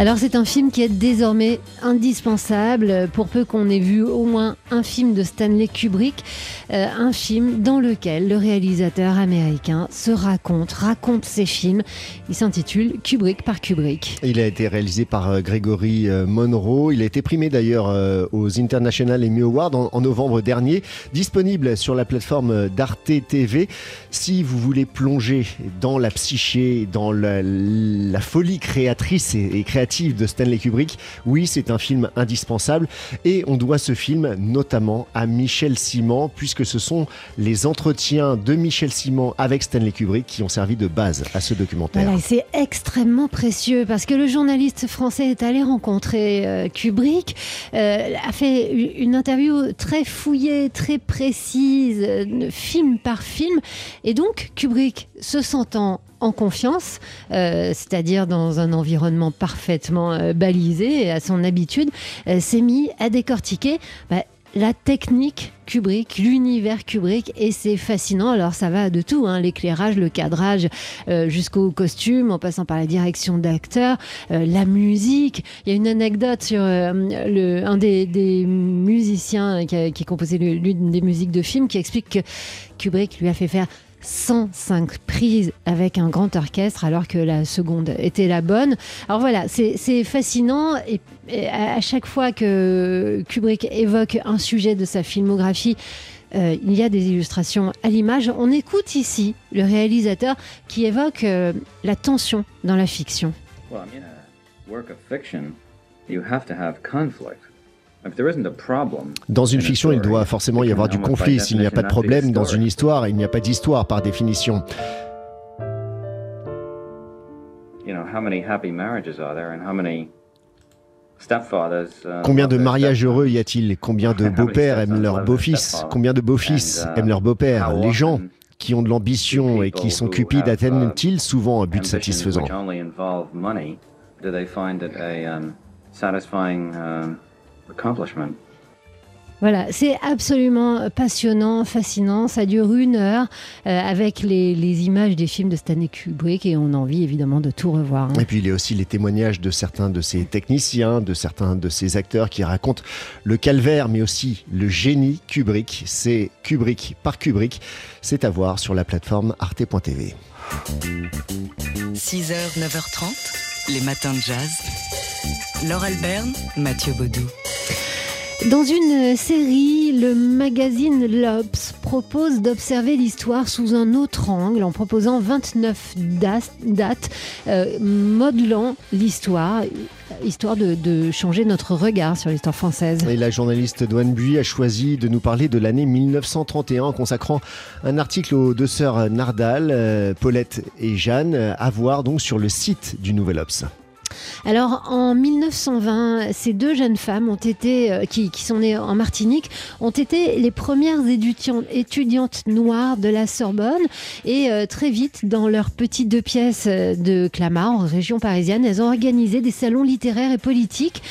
Alors c'est un film qui est désormais indispensable pour peu qu'on ait vu au moins un film de Stanley Kubrick, euh, un film dans lequel le réalisateur américain se raconte, raconte ses films. Il s'intitule Kubrick par Kubrick. Il a été réalisé par euh, Gregory euh, Monroe. Il a été primé d'ailleurs aux International Emmy Awards en, novembre dernier, disponible sur la plateforme d'Arte TV. Si vous voulez plonger dans la psyché, dans la, folie créatrice et, et créative de Stanley Kubrick. Oui, c'est un film indispensable et on doit ce film notamment à Michel Simon puisque ce sont les entretiens de Michel Simon avec Stanley Kubrick qui ont servi de base à ce documentaire. c'est extrêmement précieux parce que le journaliste français est allé rencontrer euh, Kubrick, euh, a fait une interview très fouillée, très précise, euh, film par film et donc Kubrick se sentant en confiance, euh, c'est-à-dire dans un environnement parfaitement euh, balisé et à son habitude, euh, s'est mis à décortiquer bah, la technique Kubrick, l'univers Kubrick, et c'est fascinant. Alors ça va de tout, hein, l'éclairage, le cadrage, jusqu'au costume, en passant par la direction d'acteur, la musique. Il y a une anecdote sur un des, musiciens qui, a, qui composé l'une des musiques de film qui explique que Kubrick lui a fait faire 105 prises avec un grand orchestre alors que la seconde était la bonne. Alors voilà, c'est fascinant et, à chaque fois que Kubrick évoque un sujet de sa filmographie, euh, il y a des illustrations à l'image. On écoute ici le réalisateur qui évoque euh, la tension dans la fiction. Work of fiction, you have to have conflict. Dans une fiction, il doit forcément y avoir du conflit. S'il n'y a pas de problème dans une histoire, il n'y a pas d'histoire par définition. Combien de mariages heureux y a-t-il? Combien de beaux-pères aiment leurs beaux-fils? Combien de beaux-fils uh, aiment leurs beaux-pères? Les gens qui ont de l'ambition et qui sont cupides atteignent-ils uh, souvent un but satisfaisant? Voilà, c'est absolument passionnant, fascinant. Ça dure une heure euh, avec les, images des films de Stanley Kubrick et on a envie évidemment de tout revoir. Hein. Et puis il y a aussi les témoignages de certains de ces techniciens, de certains de ces acteurs qui racontent le calvaire mais aussi le génie Kubrick. C'est Kubrick par Kubrick. C'est à voir sur la plateforme arte.tv. 6h, 9h30, les matins de jazz. Laure Alberne, Mathieu Baudou. Dans une série, le magazine Lobs propose d'observer l'histoire sous un autre angle en proposant 29 dates, euh, modelant l'histoire, histoire de, changer notre regard sur l'histoire française. Et la journaliste Douane Buy a choisi de nous parler de l'année 1931 en consacrant un article aux deux sœurs Nardal, euh, Paulette et Jeanne, à voir donc sur le site du Nouvel Obs. Alors en 1920, ces deux jeunes femmes ont été, euh, qui, sont nées en Martinique, ont été les premières étudiantes, noires de la Sorbonne et euh, très vite dans leur petit deux pièces euh, de Clamart, en région parisienne, elles ont organisé des salons littéraires et politiques.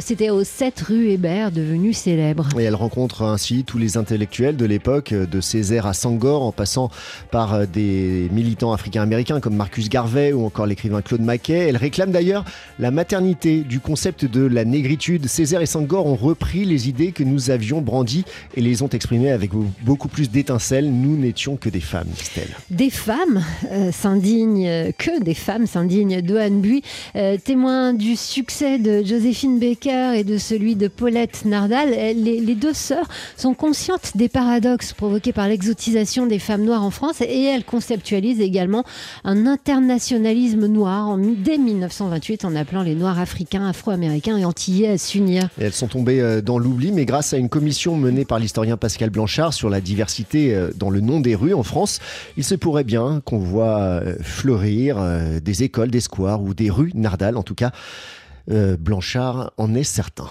C'était aux 7 rue Hébert, devenu célèbre. Et elles rencontrent ainsi tous les intellectuels de l'époque, de Césaire à Sangor, en passant par des militants africains-américains comme Marcus Garvey ou encore l'écrivain Claude Maquet. Elles réclament d'ailleurs la maternité du concept de la négritude. Césaire et Sangor ont repris les idées que nous avions brandies et les ont exprimées avec beaucoup plus d'étincelles. Nous n'étions que des femmes, Stella. Des femmes euh, s'indignent, que des femmes s'indignent d'Ohan Bui, euh, témoin du succès de Joséphine Baker et de celui de Paulette Nardal. Les, les deux sœurs sont conscientes des paradoxes provoqués par l'exotisation des femmes noires en France et elles conceptualisent également un internationalisme noir dès 1928 en appelant les Noirs africains, afro-américains et antillais à s'unir. elles sont tombées euh, dans l'oubli, mais grâce à une commission menée par l'historien Pascal Blanchard sur la diversité euh, dans le nom des rues en France, il se pourrait bien qu'on voit euh, fleurir des écoles, des squares ou des rues Nardal. En tout cas, Blanchard en est certain.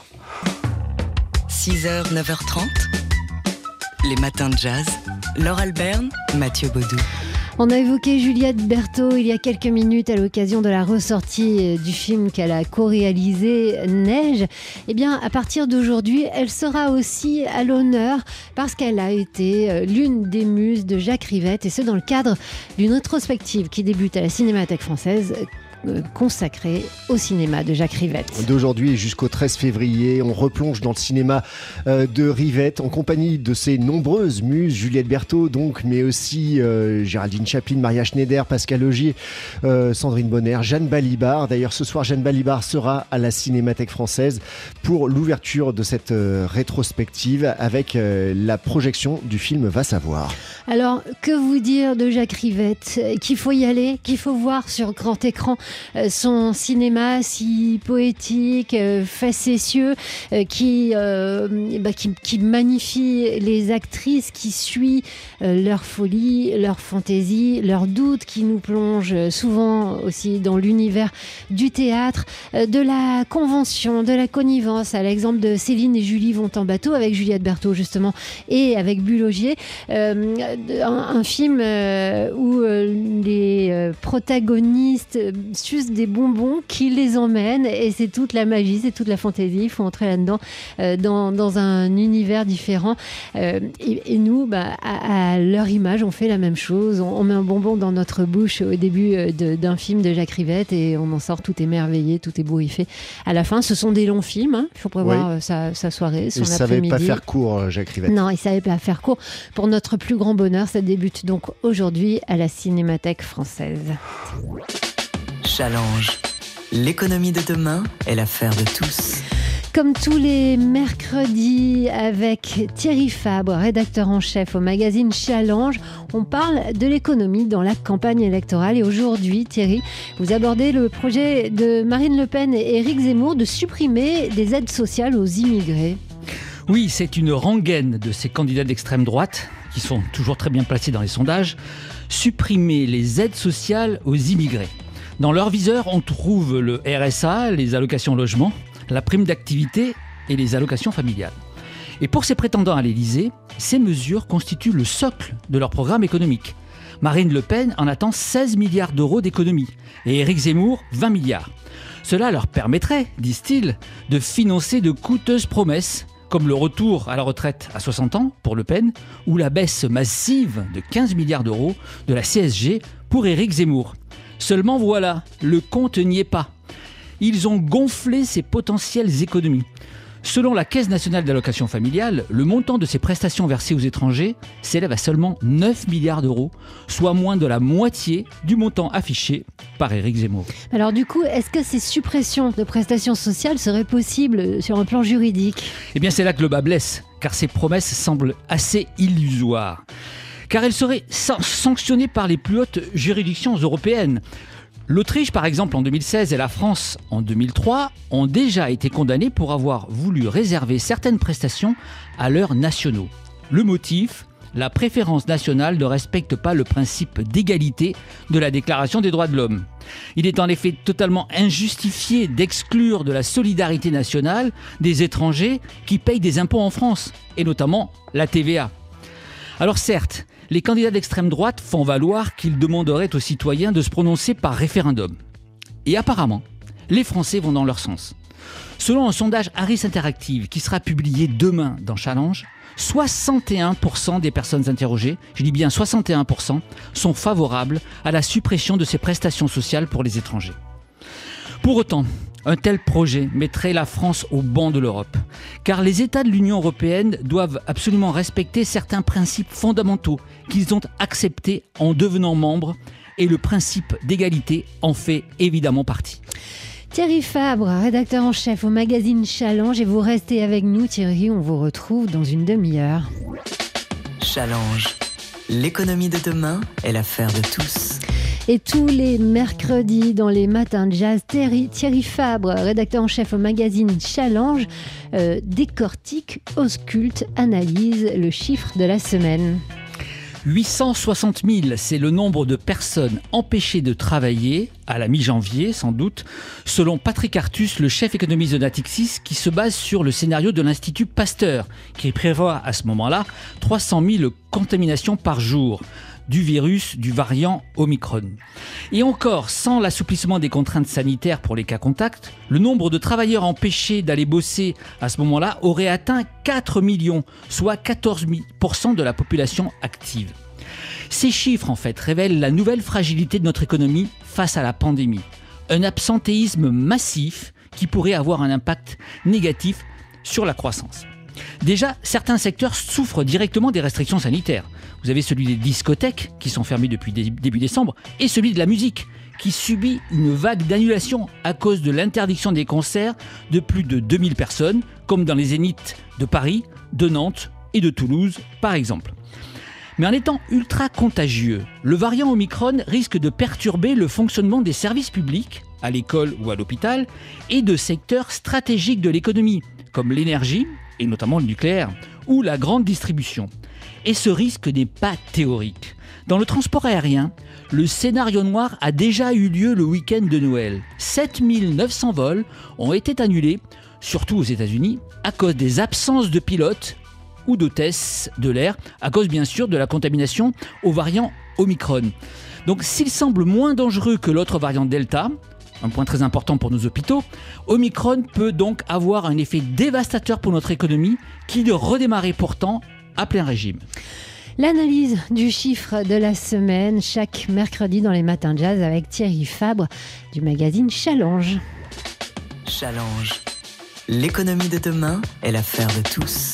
6h, 9h30, les matins de jazz. Laure Alberne, Mathieu Baudou. On a évoqué Juliette Berthaud il y a quelques minutes à l'occasion de la ressortie du film qu'elle a co-réalisé Neige. Eh bien, à partir d'aujourd'hui, elle sera aussi à l'honneur parce qu'elle a été euh, l'une des muses de Jacques Rivette et ce dans le cadre d'une rétrospective qui débute à la Cinémathèque française euh, consacré au cinéma de Jacques Rivette. D'aujourd'hui jusqu'au 13 février, on replonge dans le cinéma euh, de Rivette en compagnie de ses nombreuses muses, Juliette Berthaud donc, mais aussi euh, Géraldine Chaplin, Maria Schneider, Pascal Augier, Sandrine Bonner, Jeanne Balibar. D'ailleurs ce soir, Jeanne Balibar sera à la Cinémathèque française pour l'ouverture de cette rétrospective avec la projection du film Va savoir. Alors, que vous dire de Jacques Rivette? Qu'il faut y aller, qu'il faut voir sur grand écran euh, son cinéma si poétique, euh, facétieux, euh, qui, bah, qui, qui, magnifie les actrices, qui suit leur folie, leur fantaisie, leurs doutes, qui nous plonge souvent aussi dans l'univers du théâtre, de la convention, de la connivence, à l'exemple de Céline et Julie vont en bateau avec Juliette Berthaud justement et avec Bulogier. un, film où les protagonistes juste des bonbons qui les emmènent et c'est toute la magie, c'est toute la fantaisie. Il faut entrer là-dedans euh, dans, dans, un univers différent. Euh, et, nous, bah, à, leur image, on fait la même chose. On, met un bonbon dans notre bouche au début euh, d'un film de Jacques Rivette et on en sort tout émerveillé, tout ébouriffé. À la fin, ce sont des longs films. Hein. Il faut prévoir sa, sa, soirée, son après-midi. Il savait pas faire court, Jacques Rivette. Non, il savait pas faire court. Pour notre plus grand bonheur, ça débute donc aujourd'hui à la Cinémathèque française. Challenge. L'économie de demain est l'affaire de tous. Comme tous les mercredis avec Thierry Fabre, rédacteur en chef au magazine Challenge, on parle de l'économie dans la campagne électorale. Et aujourd'hui, Thierry, vous abordez le projet de Marine Le Pen et Éric Zemmour de supprimer des aides sociales aux immigrés. Oui, c'est une rengaine de ces candidats d'extrême droite, qui sont toujours très bien placés dans les sondages, supprimer les aides sociales aux immigrés. Dans leur viseur, on trouve le RSA, les allocations logement, la prime d'activité et les allocations familiales. Et pour ces prétendants à l'Élysée, ces mesures constituent le socle de leur programme économique. Marine Le Pen en attend 16 milliards d'euros d'économies et Éric Zemmour 20 milliards. Cela leur permettrait, disent-ils, de financer de coûteuses promesses comme le retour à la retraite à 60 ans pour Le Pen ou la baisse massive de 15 milliards d'euros de la CSG pour Éric Zemmour. Seulement voilà, le compte n'y est pas. Ils ont gonflé ces potentielles économies. Selon la Caisse nationale d'allocation familiale, le montant de ces prestations versées aux étrangers s'élève à seulement 9 milliards d'euros, soit moins de la moitié du montant affiché par Éric Zemmour. Alors du coup, est-ce que ces suppressions de prestations sociales seraient possibles sur un plan juridique? Eh bien c'est là que le bas blesse, car ces promesses semblent assez illusoires car elle serait sanctionnée par les plus hautes juridictions européennes. L'Autriche, par exemple, en 2016 et la France en 2003 ont déjà été condamnées pour avoir voulu réserver certaines prestations à leurs nationaux. Le motif la préférence nationale ne respecte pas le principe d'égalité de la Déclaration des droits de l'homme. Il est en effet totalement injustifié d'exclure de la solidarité nationale des étrangers qui payent des impôts en France, et notamment la TVA. Alors certes, les candidats d'extrême droite font valoir qu'ils demanderaient aux citoyens de se prononcer par référendum. Et apparemment, les Français vont dans leur sens. Selon un sondage Harris Interactive qui sera publié demain dans Challenge, 61% des personnes interrogées, je dis bien 61%, sont favorables à la suppression de ces prestations sociales pour les étrangers. Pour autant, un tel projet mettrait la France au banc de l'Europe, car les États de l'Union européenne doivent absolument respecter certains principes fondamentaux qu'ils ont acceptés en devenant membres, et le principe d'égalité en fait évidemment partie. Thierry Fabre, rédacteur en chef au magazine Challenge, et vous restez avec nous Thierry, on vous retrouve dans une demi-heure. Challenge. L'économie de demain est l'affaire de tous. Et tous les mercredis dans les matins de jazz, Thierry, Fabre, rédacteur en chef au magazine Challenge, euh, décortique, ausculte, analyse le chiffre de la semaine. 860 000, c'est le nombre de personnes empêchées de travailler à la mi-janvier, sans doute, selon Patrick Artus, le chef économiste de Natixis, qui se base sur le scénario de l'Institut Pasteur, qui prévoit à ce moment-là 300 000 contaminations par jour du virus du variant Omicron. Et encore, sans l'assouplissement des contraintes sanitaires pour les cas contacts, le nombre de travailleurs empêchés d'aller bosser à ce moment-là aurait atteint 4 millions, soit 14% de la population active. Ces chiffres, en fait, révèlent la nouvelle fragilité de notre économie face à la pandémie. Un absentéisme massif qui pourrait avoir un impact négatif sur la croissance. Déjà, certains secteurs souffrent directement des restrictions sanitaires. Vous avez celui des discothèques, qui sont fermées depuis début décembre, et celui de la musique, qui subit une vague d'annulation à cause de l'interdiction des concerts de plus de 2000 personnes, comme dans les zéniths de Paris, de Nantes et de Toulouse, par exemple. Mais en étant ultra contagieux, le variant Omicron risque de perturber le fonctionnement des services publics, à l'école ou à l'hôpital, et de secteurs stratégiques de l'économie, comme l'énergie, et notamment le nucléaire, ou la grande distribution. Et ce risque n'est pas théorique. Dans le transport aérien, le scénario noir a déjà eu lieu le week-end de Noël. 7900 vols ont été annulés, surtout aux États-Unis, à cause des absences de pilotes ou d'hôtesses de l'air, à cause bien sûr de la contamination au variant Omicron. Donc s'il semble moins dangereux que l'autre variant Delta, un point très important pour nos hôpitaux, Omicron peut donc avoir un effet dévastateur pour notre économie qui de redémarrer pourtant à plein régime. L'analyse du chiffre de la semaine chaque mercredi dans les matins jazz avec Thierry Fabre du magazine Challenge. Challenge. L'économie de demain est l'affaire de tous.